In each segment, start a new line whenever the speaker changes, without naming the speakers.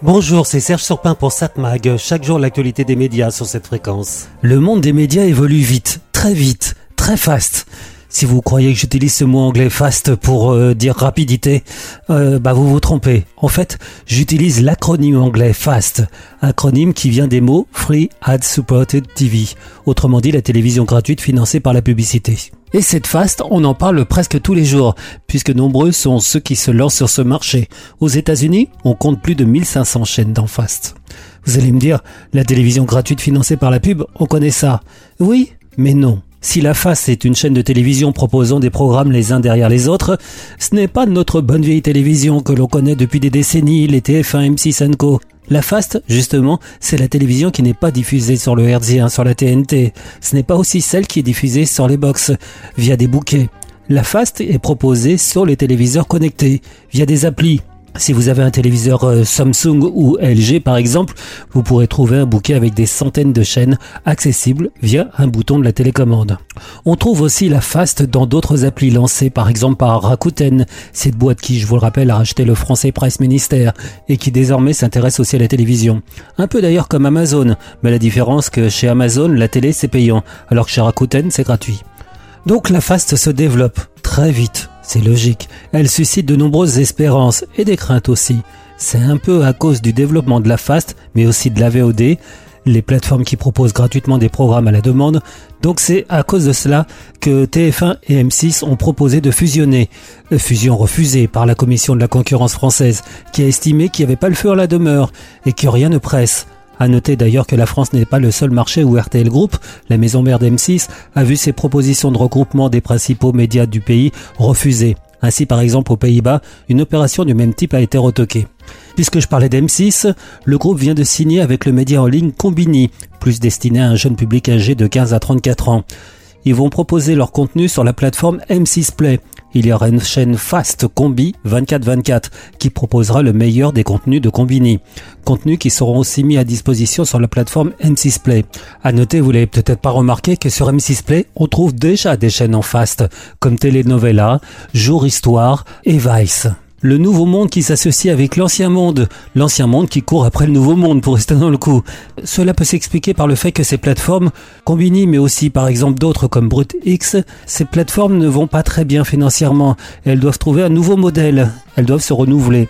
Bonjour, c'est Serge Surpin pour SatMag. Chaque jour, l'actualité des médias sur cette fréquence. Le monde des médias évolue vite, très vite, très fast. Si vous croyez que j'utilise ce mot anglais fast pour euh, dire rapidité, euh, bah vous vous trompez. En fait, j'utilise l'acronyme anglais FAST, acronyme qui vient des mots Free Ad Supported TV, autrement dit la télévision gratuite financée par la publicité. Et cette FAST, on en parle presque tous les jours, puisque nombreux sont ceux qui se lancent sur ce marché. Aux États-Unis, on compte plus de 1500 chaînes dans FAST. Vous allez me dire, la télévision gratuite financée par la pub, on connaît ça. Oui, mais non. Si La Face est une chaîne de télévision proposant des programmes les uns derrière les autres, ce n'est pas notre bonne vieille télévision que l'on connaît depuis des décennies, les TF1, M6 Co. La Fast, justement, c'est la télévision qui n'est pas diffusée sur le RZ1, sur la TNT. Ce n'est pas aussi celle qui est diffusée sur les box, via des bouquets. La Fast est proposée sur les téléviseurs connectés, via des applis. Si vous avez un téléviseur euh, Samsung ou LG par exemple, vous pourrez trouver un bouquet avec des centaines de chaînes accessibles via un bouton de la télécommande. On trouve aussi la Fast dans d'autres applis lancées par exemple par Rakuten, cette boîte qui, je vous le rappelle, a racheté le français Price Minister et qui désormais s'intéresse aussi à la télévision. Un peu d'ailleurs comme Amazon, mais la différence que chez Amazon, la télé c'est payant, alors que chez Rakuten c'est gratuit. Donc la Fast se développe très vite c'est logique. Elle suscite de nombreuses espérances et des craintes aussi. C'est un peu à cause du développement de la FAST, mais aussi de la VOD, les plateformes qui proposent gratuitement des programmes à la demande. Donc c'est à cause de cela que TF1 et M6 ont proposé de fusionner. Fusion refusée par la Commission de la concurrence française, qui a estimé qu'il n'y avait pas le feu à la demeure et que rien ne presse. À noter d'ailleurs que la France n'est pas le seul marché où RTL Group, la maison mère d'M6, a vu ses propositions de regroupement des principaux médias du pays refusées. Ainsi, par exemple, aux Pays-Bas, une opération du même type a été retoquée. Puisque je parlais d'M6, le groupe vient de signer avec le média en ligne Combini, plus destiné à un jeune public âgé de 15 à 34 ans. Ils vont proposer leur contenu sur la plateforme M6 Play, il y aura une chaîne Fast Combi 24-24 qui proposera le meilleur des contenus de Combini. Contenus qui seront aussi mis à disposition sur la plateforme M6 Play. À noter, vous l'avez peut-être pas remarqué que sur M6 Play, on trouve déjà des chaînes en Fast comme Telenovela, Jour Histoire et Vice le nouveau monde qui s'associe avec l'ancien monde, l'ancien monde qui court après le nouveau monde pour rester dans le coup. Cela peut s'expliquer par le fait que ces plateformes, Combini mais aussi par exemple d'autres comme BrutX, ces plateformes ne vont pas très bien financièrement. Elles doivent trouver un nouveau modèle, elles doivent se renouveler.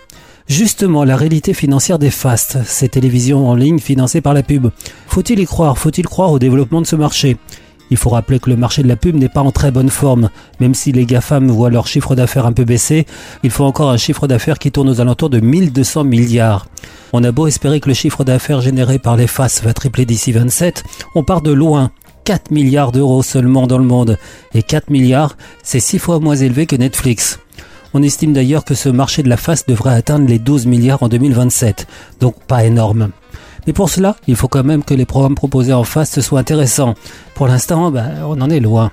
Justement, la réalité financière des FAST, ces télévisions en ligne financées par la pub. Faut-il y croire? Faut-il croire au développement de ce marché? Il faut rappeler que le marché de la pub n'est pas en très bonne forme. Même si les GAFAM voient leur chiffre d'affaires un peu baisser, il faut encore un chiffre d'affaires qui tourne aux alentours de 1200 milliards. On a beau espérer que le chiffre d'affaires généré par les FAS va tripler d'ici 27, on part de loin. 4 milliards d'euros seulement dans le monde. Et 4 milliards, c'est 6 fois moins élevé que Netflix. On estime d'ailleurs que ce marché de la face devrait atteindre les 12 milliards en 2027. Donc pas énorme. Mais pour cela, il faut quand même que les programmes proposés en face soient intéressants. Pour l'instant, ben, on en est loin.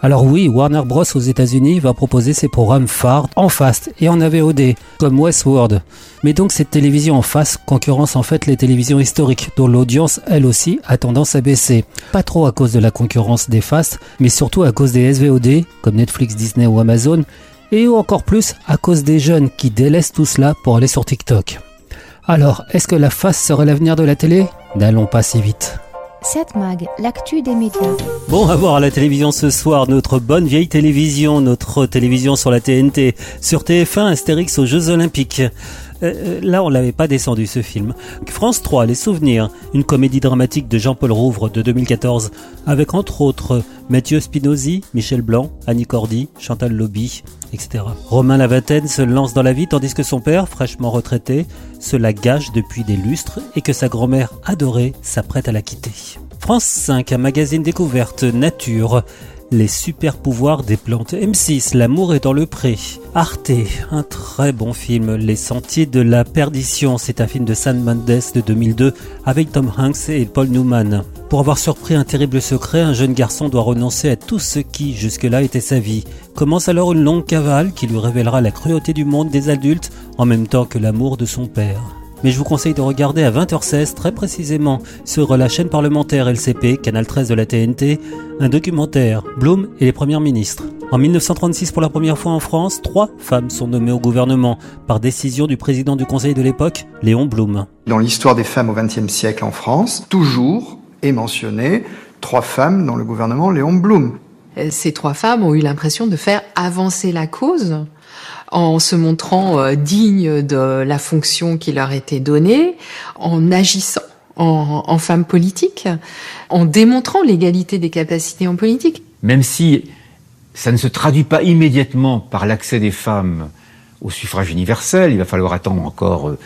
Alors oui, Warner Bros aux États-Unis va proposer ses programmes phares en fast et en AVOD, comme Westworld. Mais donc cette télévision en face concurrence en fait les télévisions historiques, dont l'audience, elle aussi, a tendance à baisser. Pas trop à cause de la concurrence des fast, mais surtout à cause des SVOD, comme Netflix, Disney ou Amazon, et encore plus à cause des jeunes qui délaissent tout cela pour aller sur TikTok. Alors, est-ce que la face serait l'avenir de la télé? N'allons pas si vite.
7 Mag, l'actu des médias.
Bon, à voir à la télévision ce soir, notre bonne vieille télévision, notre télévision sur la TNT, sur TF1, Astérix aux Jeux Olympiques. Euh, euh, là, on l'avait pas descendu ce film. France 3, Les Souvenirs, une comédie dramatique de Jean-Paul Rouvre de 2014, avec entre autres Mathieu Spinozzi, Michel Blanc, Annie Cordy, Chantal Lobby, etc. Romain Lavaten se lance dans la vie tandis que son père, fraîchement retraité, se la gâche depuis des lustres et que sa grand-mère adorée s'apprête à la quitter. France 5, un magazine découverte nature, les super pouvoirs des plantes. M6, L'amour est dans le pré. Arte, un très bon film. Les sentiers de la perdition, c'est un film de San Mendes de 2002 avec Tom Hanks et Paul Newman. Pour avoir surpris un terrible secret, un jeune garçon doit renoncer à tout ce qui jusque-là était sa vie. Commence alors une longue cavale qui lui révélera la cruauté du monde des adultes en même temps que l'amour de son père mais je vous conseille de regarder à 20h16 très précisément sur la chaîne parlementaire LCP, canal 13 de la TNT, un documentaire, Bloom et les premiers ministres. En 1936, pour la première fois en France, trois femmes sont nommées au gouvernement par décision du président du Conseil de l'époque, Léon Blum.
Dans l'histoire des femmes au XXe siècle en France, toujours est mentionné trois femmes dans le gouvernement Léon Blum.
Euh, ces trois femmes ont eu l'impression de faire avancer la cause en se montrant euh, dignes de la fonction qui leur était donnée, en agissant en, en femmes politiques, en démontrant l'égalité des capacités en politique.
Même si ça ne se traduit pas immédiatement par l'accès des femmes au suffrage universel, il va falloir attendre encore euh,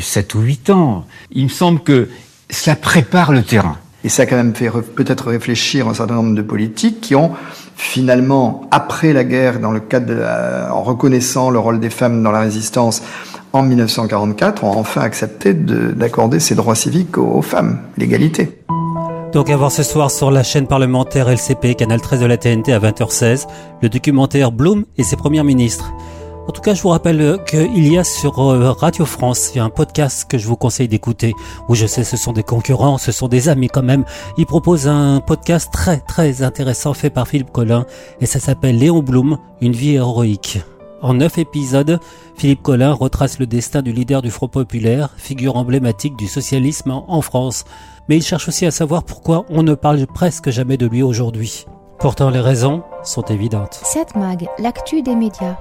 7 ou 8 ans. Il me semble que cela prépare le terrain.
Et ça a quand même fait peut-être réfléchir un certain nombre de politiques qui ont finalement, après la guerre, dans le cadre en reconnaissant le rôle des femmes dans la résistance en 1944, ont enfin accepté d'accorder ces droits civiques aux, aux femmes, l'égalité.
Donc à voir ce soir sur la chaîne parlementaire LCP, canal 13 de la TNT à 20h16, le documentaire Bloom et ses premiers ministres. En tout cas, je vous rappelle qu'il y a sur euh, Radio France, il y a un podcast que je vous conseille d'écouter, où je sais ce sont des concurrents, ce sont des amis quand même. Il propose un podcast très très intéressant fait par Philippe Collin, et ça s'appelle Léon Blum, une vie héroïque. En neuf épisodes, Philippe Collin retrace le destin du leader du Front Populaire, figure emblématique du socialisme en France. Mais il cherche aussi à savoir pourquoi on ne parle presque jamais de lui aujourd'hui. Pourtant, les raisons sont évidentes.
7 Mag, l'actu des médias.